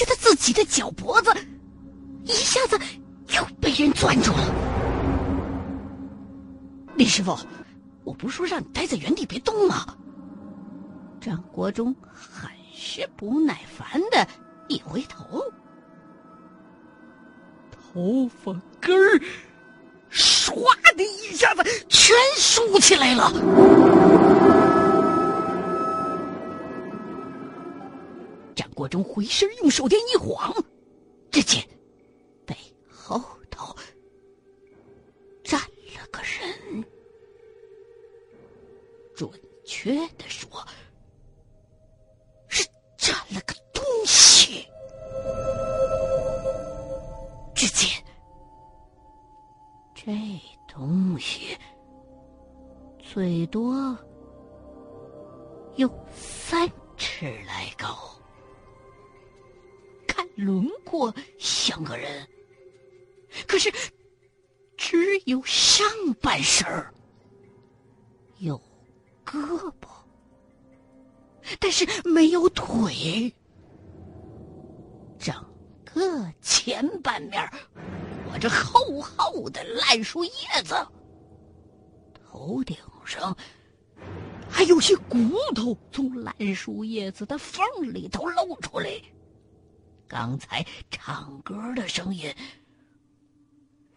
觉得自己的脚脖子一下子又被人攥住了。李师傅，我不是说让你待在原地别动吗？张国忠很是不耐烦的一回头，头发根儿唰的一下子全竖起来了。火中回身用手电一晃，只见背后头站了个人。准确的说，身儿有。胳膊，但是没有腿，整个前半面裹着厚厚的烂树叶子，头顶上还有些骨头从烂树叶子的缝里头露出来。刚才唱歌的声音，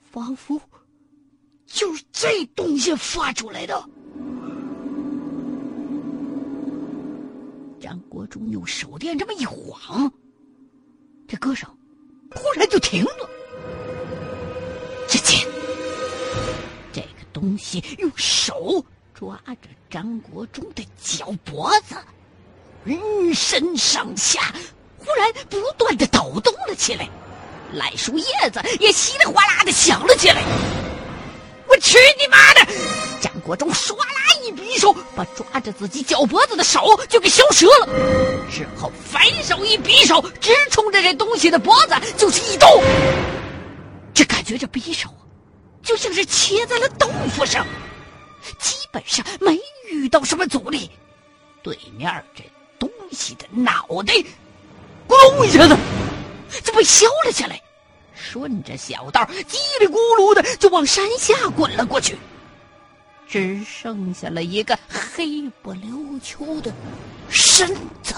仿佛就是这东西发出来的。张国忠用手电这么一晃，这歌声突然就停了。只见这个东西用手抓着张国忠的脚脖子，浑身上下忽然不断的抖动了起来，烂树叶子也稀里哗啦的响了起来。去你妈的！张国忠唰啦一匕首，把抓着自己脚脖子的手就给削折了，之后反手一匕首，直冲着这东西的脖子就是一刀。这感觉这匕首就像是切在了豆腐上，基本上没遇到什么阻力。对面这东西的脑袋，咕隆一下子就被削了下来。顺着小道，叽里咕噜的就往山下滚了过去，只剩下了一个黑不溜秋的身子。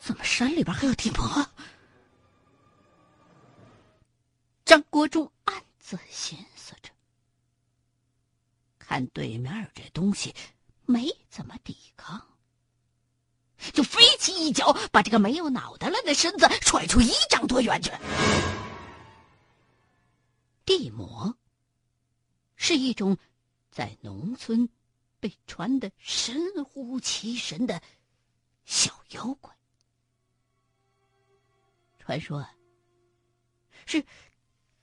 怎么山里边还有地魔？张国忠暗自寻思着，看对面这东西没怎么抵抗。就飞起一脚，把这个没有脑袋了的身子踹出一丈多远去。地魔是一种在农村被传得神乎其神的小妖怪，传说是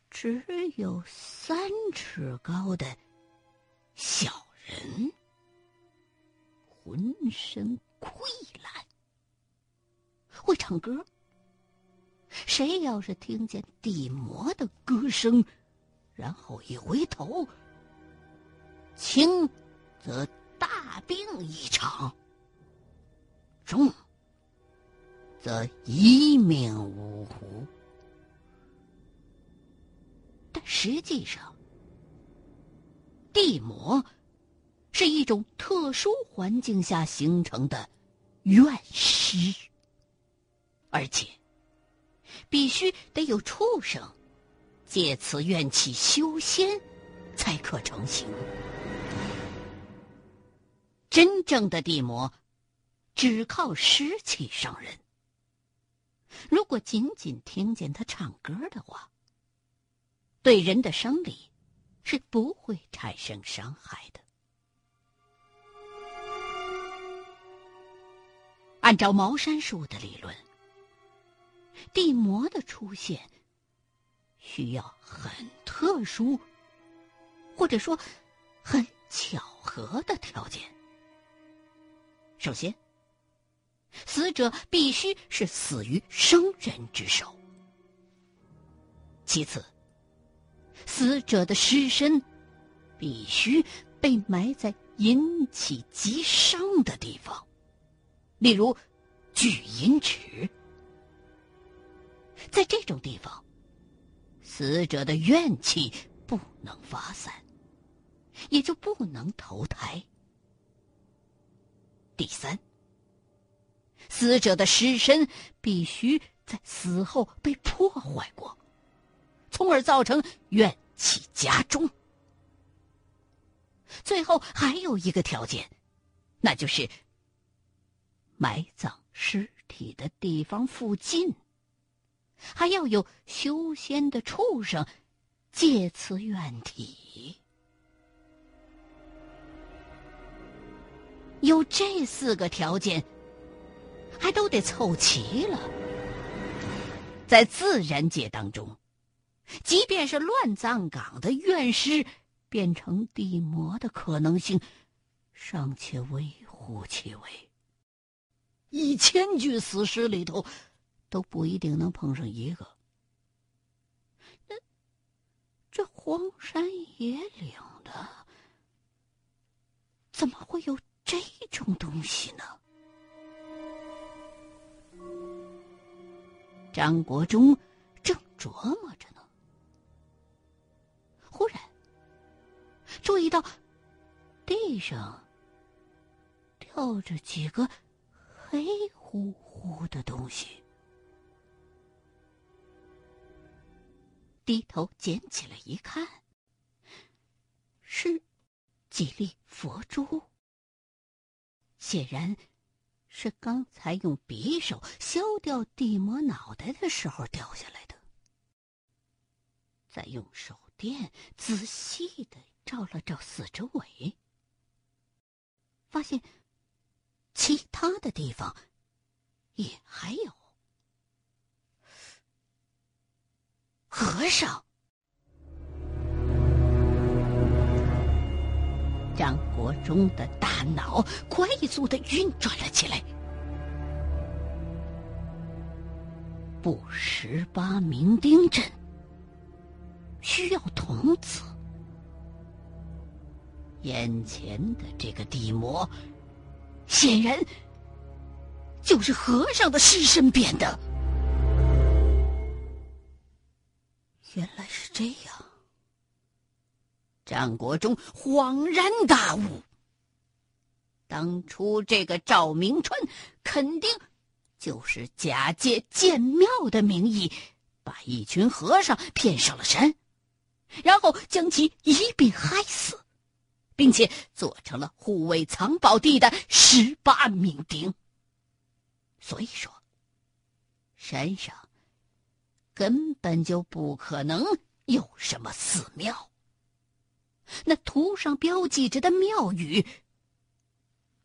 只有三尺高的小人，浑身。溃烂，会唱歌。谁要是听见地魔的歌声，然后一回头，轻则大病一场，重则一命呜呼。但实际上，地魔。是一种特殊环境下形成的怨尸，而且必须得有畜生借此怨气修仙，才可成形。真正的地魔只靠尸气伤人。如果仅仅听见他唱歌的话，对人的生理是不会产生伤害的。按照茅山术的理论，地魔的出现需要很特殊，或者说很巧合的条件。首先，死者必须是死于生人之手；其次，死者的尸身必须被埋在引起极伤的地方。例如聚阴池。在这种地方，死者的怨气不能发散，也就不能投胎。第三，死者的尸身必须在死后被破坏过，从而造成怨气加重。最后还有一个条件，那就是埋葬尸体的地方附近。还要有修仙的畜生借此怨体，有这四个条件，还都得凑齐了。在自然界当中，即便是乱葬岗的怨尸变成地魔的可能性，尚且微乎其微。一千具死尸里头。都不一定能碰上一个。那这荒山野岭的，怎么会有这种东西呢？张国忠正琢磨着呢，忽然注意到地上吊着几个黑乎乎的东西。低头捡起来一看，是几粒佛珠。显然，是刚才用匕首削掉地魔脑袋的时候掉下来的。再用手电仔细的照了照四周围，发现其他的地方也还有。和尚，张国忠的大脑快速的运转了起来。布十八明丁阵需要童子，眼前的这个地魔，显然就是和尚的尸身变的。原来是这样，张国忠恍然大悟。当初这个赵明川肯定就是假借建庙的名义，把一群和尚骗上了山，然后将其一并害死，并且做成了护卫藏宝地的十八名丁。所以说，山上。根本就不可能有什么寺庙。那图上标记着的庙宇，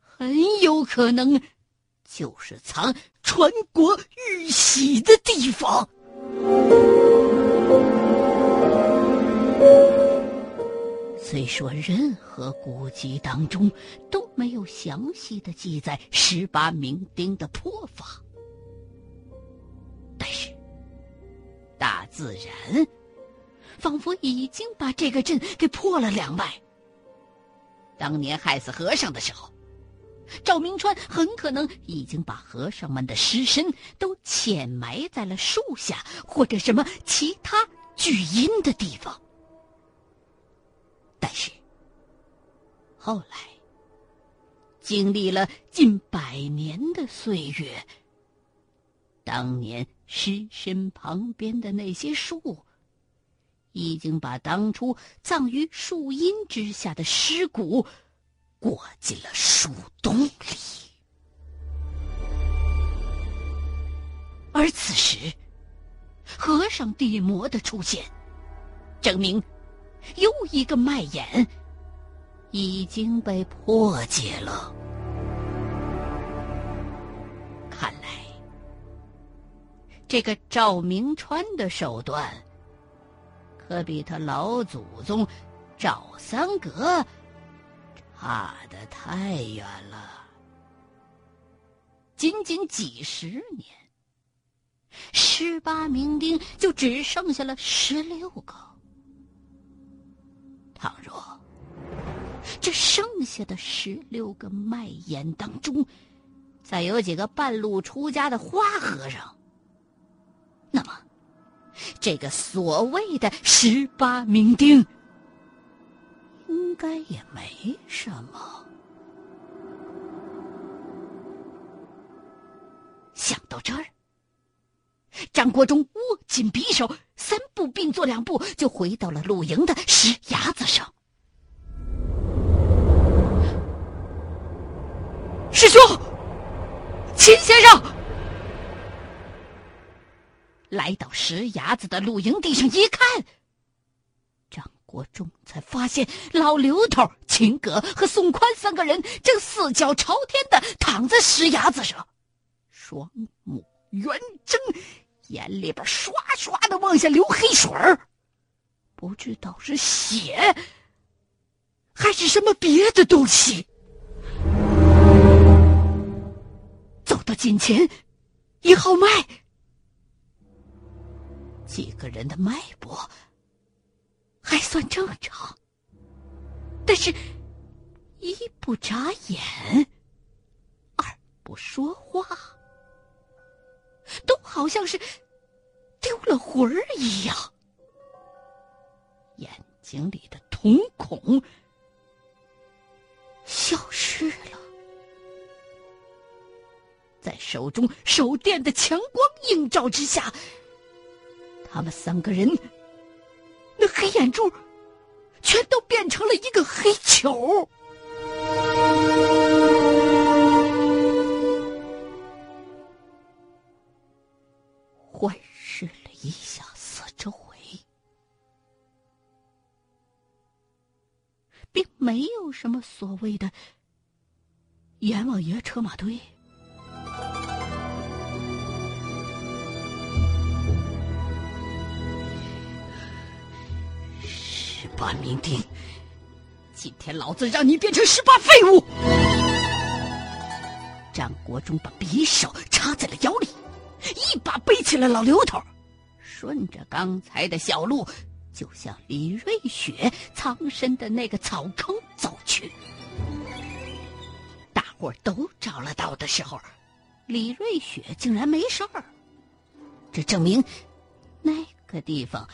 很有可能就是藏传国玉玺的地方。虽说任何古籍当中都没有详细的记载十八名丁的破法，但是。大自然，仿佛已经把这个阵给破了两脉。当年害死和尚的时候，赵明川很可能已经把和尚们的尸身都潜埋在了树下或者什么其他聚阴的地方。但是，后来经历了近百年的岁月，当年。尸身旁边的那些树，已经把当初葬于树荫之下的尸骨裹进了树洞里。而此时，和尚地魔的出现，证明又一个脉眼已经被破解了。看来。这个赵明川的手段，可比他老祖宗赵三格差得太远了。仅仅几十年，十八名丁就只剩下了十六个。倘若这剩下的十六个脉眼当中，再有几个半路出家的花和尚，那么，这个所谓的十八名丁，应该也没什么。想到这儿，张国忠握紧匕首，三步并作两步，就回到了露营的石崖子上。师兄，秦先生，来到石崖子的露营地上一看，张国忠才发现老刘头、秦葛和宋宽三个人正四脚朝天的躺在石崖子上。双目圆睁，眼里边刷刷的往下流黑水儿，不知道是血还是什么别的东西。走到近前，一号脉，几个人的脉搏还算正常，但是，一不眨眼，二不说话。都好像是丢了魂儿一样，眼睛里的瞳孔消失了，在手中手电的强光映照之下，他们三个人那黑眼珠全都变成了一个黑球。什么所谓的阎王爷车马队。十八名丁，今天老子让你变成十八废物！张国忠把匕首插在了腰里。一把背起了老刘头，顺着刚才的小路，就向李瑞雪藏身的那个草坑。伙都找了到的时候，李瑞雪竟然没事儿，这证明那个地方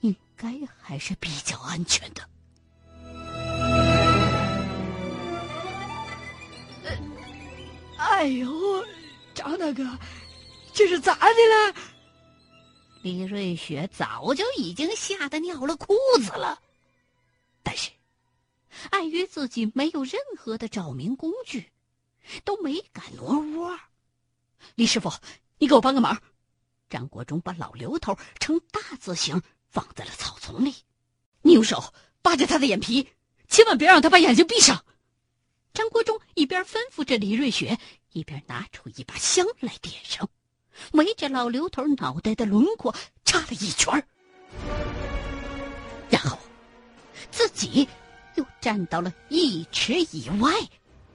应该还是比较安全的。哎呦，张大哥！这是咋的了？李瑞雪早就已经吓得尿了裤子了，但是碍于自己没有任何的照明工具，都没敢挪窝。李师傅，你给我帮个忙！张国忠把老刘头呈大字形放在了草丛里，你用手扒着他的眼皮，千万别让他把眼睛闭上。张国忠一边吩咐着李瑞雪，一边拿出一把香来点上。围着老刘头脑袋的轮廓插了一圈然后自己又站到了一尺以外，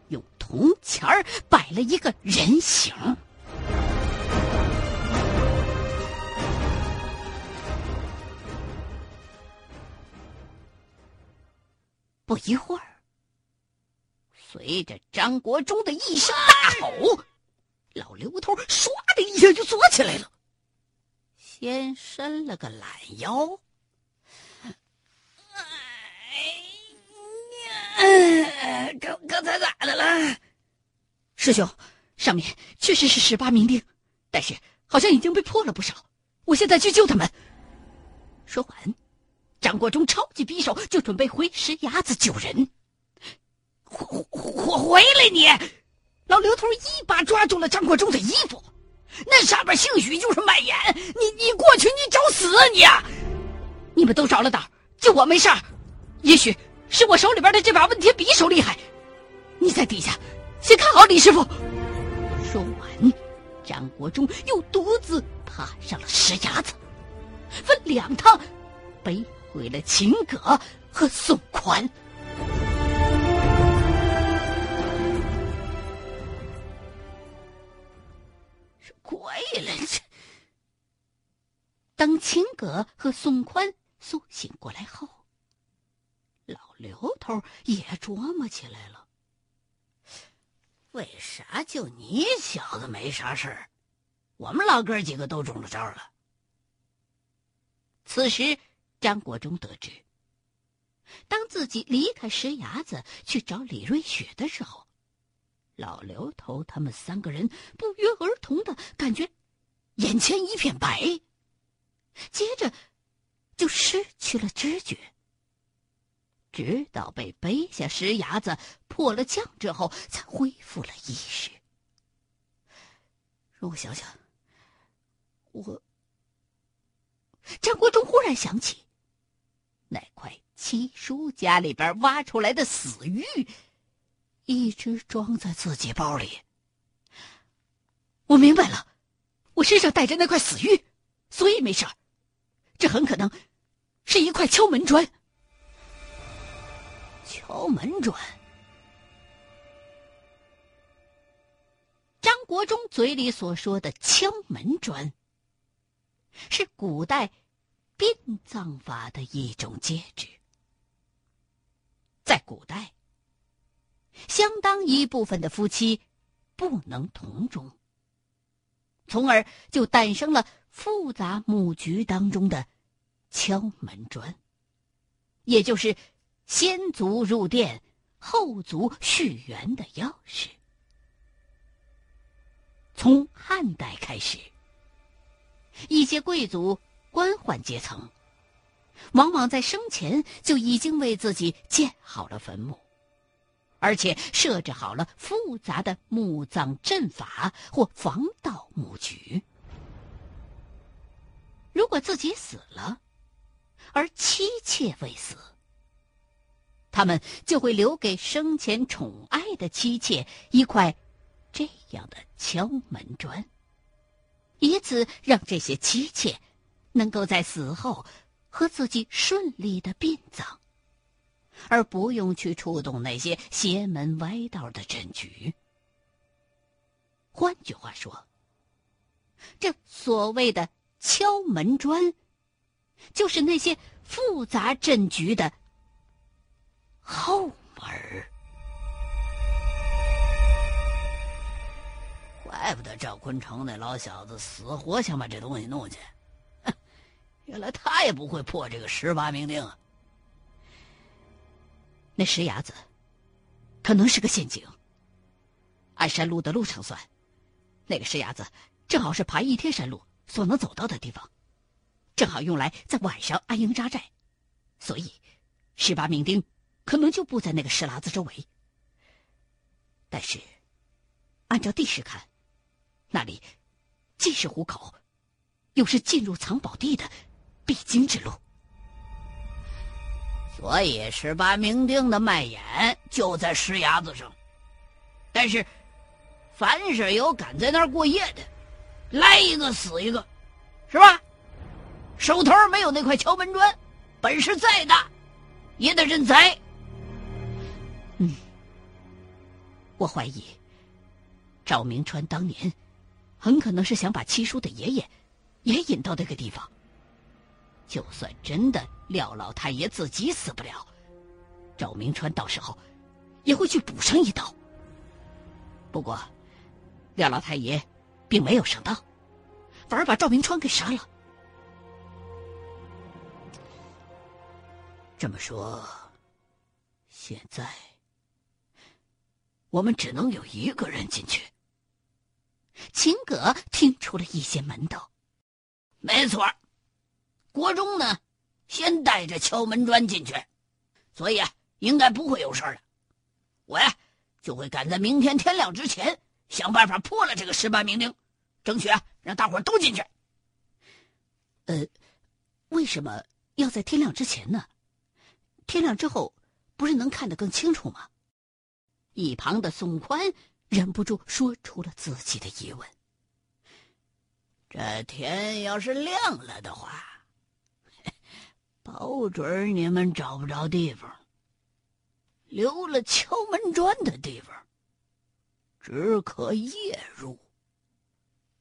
用铜钱儿摆了一个人形。不一会儿，随着张国忠的一声大吼。老刘头唰的一下就坐起来了，先伸了个懒腰。刚刚才咋的了？师兄，上面确实是十八名丁，但是好像已经被破了不少。我现在去救他们。说完，张国忠抄起匕首就准备回石崖子救人。回回回来你！老刘头一把抓住了张国忠的衣服，那上面兴许就是麦眼。你你过去，你找死啊你！你们都着了胆，就我没事儿。也许是我手里边的这把问天匕首厉害。你在底下先看好李师傅。说完，张国忠又独自爬上了石崖子，分两趟背回了秦葛和宋宽。鬼了！这当秦葛和宋宽苏醒过来后，老刘头也琢磨起来了。为啥就你小子没啥事儿？我们老哥几个都中了招了。此时，张国忠得知，当自己离开石崖子去找李瑞雪的时候，老刘头他们三个人不约而同的感觉眼前一片白，接着就失去了知觉，直到被背下石崖子破了降之后，才恢复了意识。让我想想，我。张国忠忽然想起，那块七叔家里边挖出来的死玉，一直装在自己包里。我明白了，我身上带着那块死玉，所以没事这很可能是一块敲门砖。敲门砖。张国忠嘴里所说的敲门砖。是古代殡葬法的一种戒指。在古代，相当一部分的夫妻不能同中，从而就诞生了复杂木局当中的敲门砖，也就是先族入殿，后族续缘的钥匙。从汉代开始。一些贵族、官宦阶层，往往在生前就已经为自己建好了坟墓，而且设置好了复杂的墓葬阵法或防盗墓局。如果自己死了，而妻妾未死，他们就会留给生前宠爱的妻妾一块这样的敲门砖。以此让这些妻妾能够在死后和自己顺利的殡葬，而不用去触动那些邪门歪道的阵局。换句话说，这所谓的敲门砖，就是那些复杂阵局的后门儿。怪不得赵坤成那老小子死活想把这东西弄去，哼原来他也不会破这个十八命令。那石崖子可能是个陷阱。按山路的路程算，那个石崖子正好是爬一天山路所能走到的地方，正好用来在晚上安营扎寨，所以十八名丁可能就布在那个石栏子周围。但是，按照地势看，那里既是虎口，又是进入藏宝地的必经之路，所以十八名丁的卖眼就在石崖子上。但是，凡是有敢在那儿过夜的，来一个死一个，是吧？手头没有那块敲门砖，本事再大，也得认栽。我怀疑赵明川当年。很可能是想把七叔的爷爷也引到那个地方。就算真的廖老太爷自己死不了，赵明川到时候也会去补上一刀。不过，廖老太爷并没有上当，反而把赵明川给杀了。这么说，现在我们只能有一个人进去。秦葛听出了一些门道，没错，国忠呢，先带着敲门砖进去，所以啊，应该不会有事儿的。我呀，就会赶在明天天亮之前，想办法破了这个十八名令，争取啊，让大伙都进去。呃，为什么要在天亮之前呢？天亮之后，不是能看得更清楚吗？一旁的宋宽。忍不住说出了自己的疑问：“这天要是亮了的话，保准你们找不着地方。留了敲门砖的地方，只可夜入，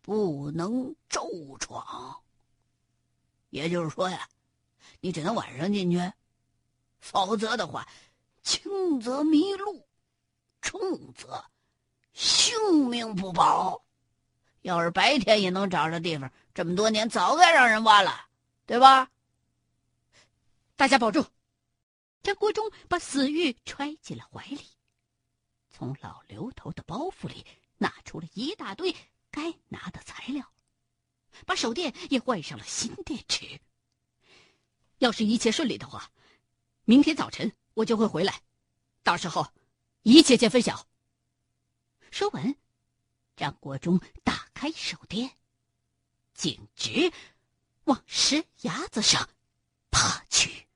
不能昼闯。也就是说呀，你只能晚上进去，否则的话，轻则迷路，重则……”性命不保。要是白天也能找着地方，这么多年早该让人挖了，对吧？大家保重。张国忠把死玉揣进了怀里，从老刘头的包袱里拿出了一大堆该拿的材料，把手电也换上了新电池。要是一切顺利的话，明天早晨我就会回来，到时候一切见分晓说完张国忠打开手电径直往石崖子上爬去。